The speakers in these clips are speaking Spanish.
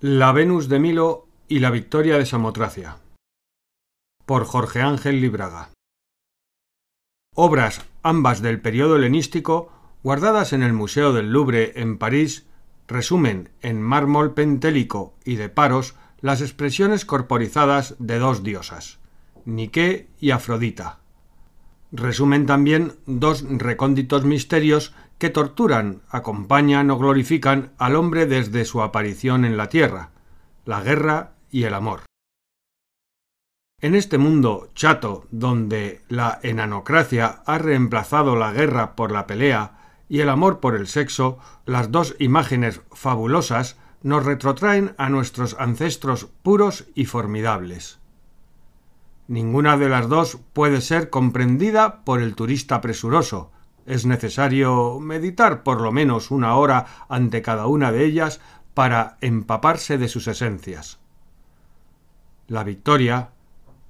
La Venus de Milo y la Victoria de Samotracia. Por Jorge Ángel Libraga. Obras ambas del periodo helenístico, guardadas en el Museo del Louvre en París, resumen en mármol pentélico y de paros las expresiones corporizadas de dos diosas, Nike y Afrodita. Resumen también dos recónditos misterios que torturan, acompañan o glorifican al hombre desde su aparición en la tierra, la guerra y el amor. En este mundo chato, donde la enanocracia ha reemplazado la guerra por la pelea y el amor por el sexo, las dos imágenes fabulosas nos retrotraen a nuestros ancestros puros y formidables. Ninguna de las dos puede ser comprendida por el turista presuroso, es necesario meditar por lo menos una hora ante cada una de ellas para empaparse de sus esencias. La victoria,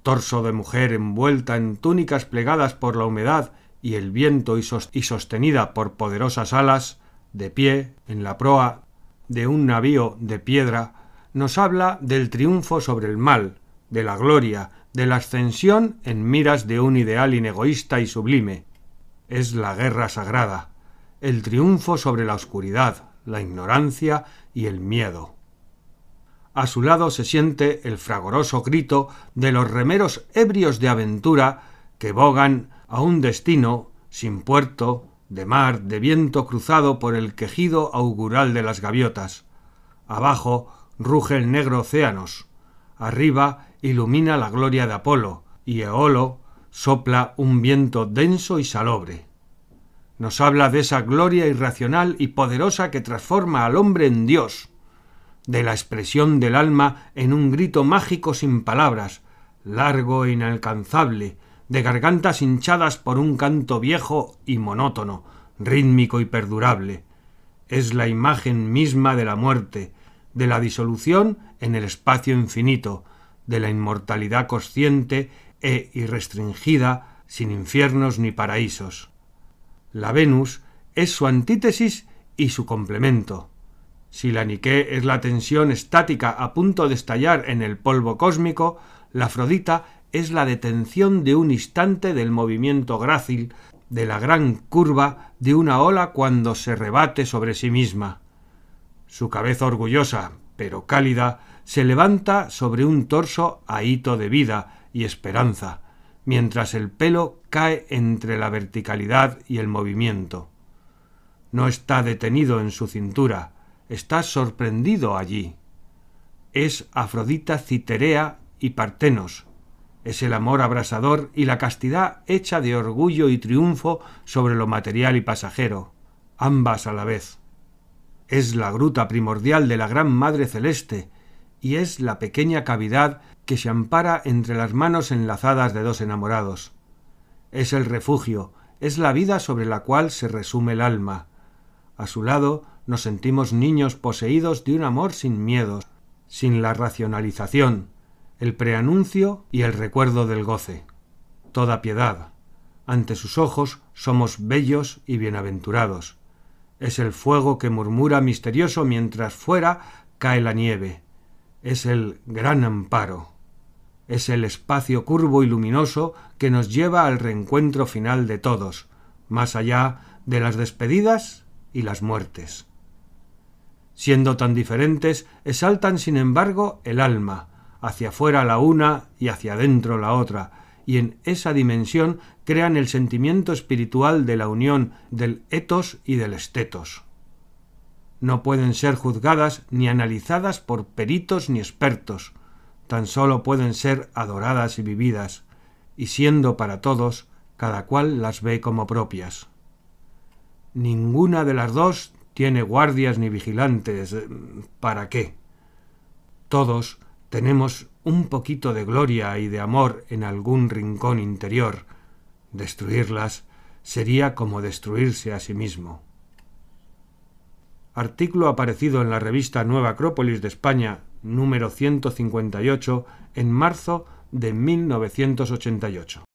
torso de mujer envuelta en túnicas plegadas por la humedad y el viento y, sostenida por poderosas alas, de pie en la proa de un navío de piedra, nos habla del triunfo sobre el mal, de la gloria, de la ascensión en miras de un ideal inegoísta y sublime, es la guerra sagrada, el triunfo sobre la oscuridad, la ignorancia y el miedo. A su lado se siente el fragoroso grito de los remeros ebrios de aventura que bogan a un destino sin puerto, de mar, de viento cruzado por el quejido augural de las gaviotas. Abajo ruge el negro océanos. Arriba ilumina la gloria de Apolo, y Eolo sopla un viento denso y salobre. Nos habla de esa gloria irracional y poderosa que transforma al hombre en Dios, de la expresión del alma en un grito mágico sin palabras, largo e inalcanzable, de gargantas hinchadas por un canto viejo y monótono, rítmico y perdurable. Es la imagen misma de la muerte, de la disolución en el espacio infinito, de la inmortalidad consciente e irrestringida, sin infiernos ni paraísos. La Venus es su antítesis y su complemento. Si la Nike es la tensión estática a punto de estallar en el polvo cósmico, la Afrodita es la detención de un instante del movimiento grácil de la gran curva de una ola cuando se rebate sobre sí misma. Su cabeza orgullosa, pero cálida, se levanta sobre un torso ahito de vida y esperanza, mientras el pelo cae entre la verticalidad y el movimiento. No está detenido en su cintura, está sorprendido allí. Es Afrodita Citerea y Partenos. Es el amor abrasador y la castidad hecha de orgullo y triunfo sobre lo material y pasajero, ambas a la vez. Es la gruta primordial de la Gran Madre Celeste, y es la pequeña cavidad que se ampara entre las manos enlazadas de dos enamorados. Es el refugio, es la vida sobre la cual se resume el alma. A su lado nos sentimos niños poseídos de un amor sin miedos, sin la racionalización, el preanuncio y el recuerdo del goce. Toda piedad. Ante sus ojos somos bellos y bienaventurados. Es el fuego que murmura misterioso mientras fuera cae la nieve. Es el gran amparo. Es el espacio curvo y luminoso que nos lleva al reencuentro final de todos, más allá de las despedidas y las muertes siendo tan diferentes, exaltan sin embargo el alma, hacia afuera la una y hacia adentro la otra, y en esa dimensión crean el sentimiento espiritual de la unión del etos y del estetos. No pueden ser juzgadas ni analizadas por peritos ni expertos, tan sólo pueden ser adoradas y vividas, y siendo para todos, cada cual las ve como propias. Ninguna de las dos tiene guardias ni vigilantes. ¿Para qué? Todos tenemos un poquito de gloria y de amor en algún rincón interior. Destruirlas sería como destruirse a sí mismo. Artículo aparecido en la revista Nueva Acrópolis de España, número 158, en marzo de 1988.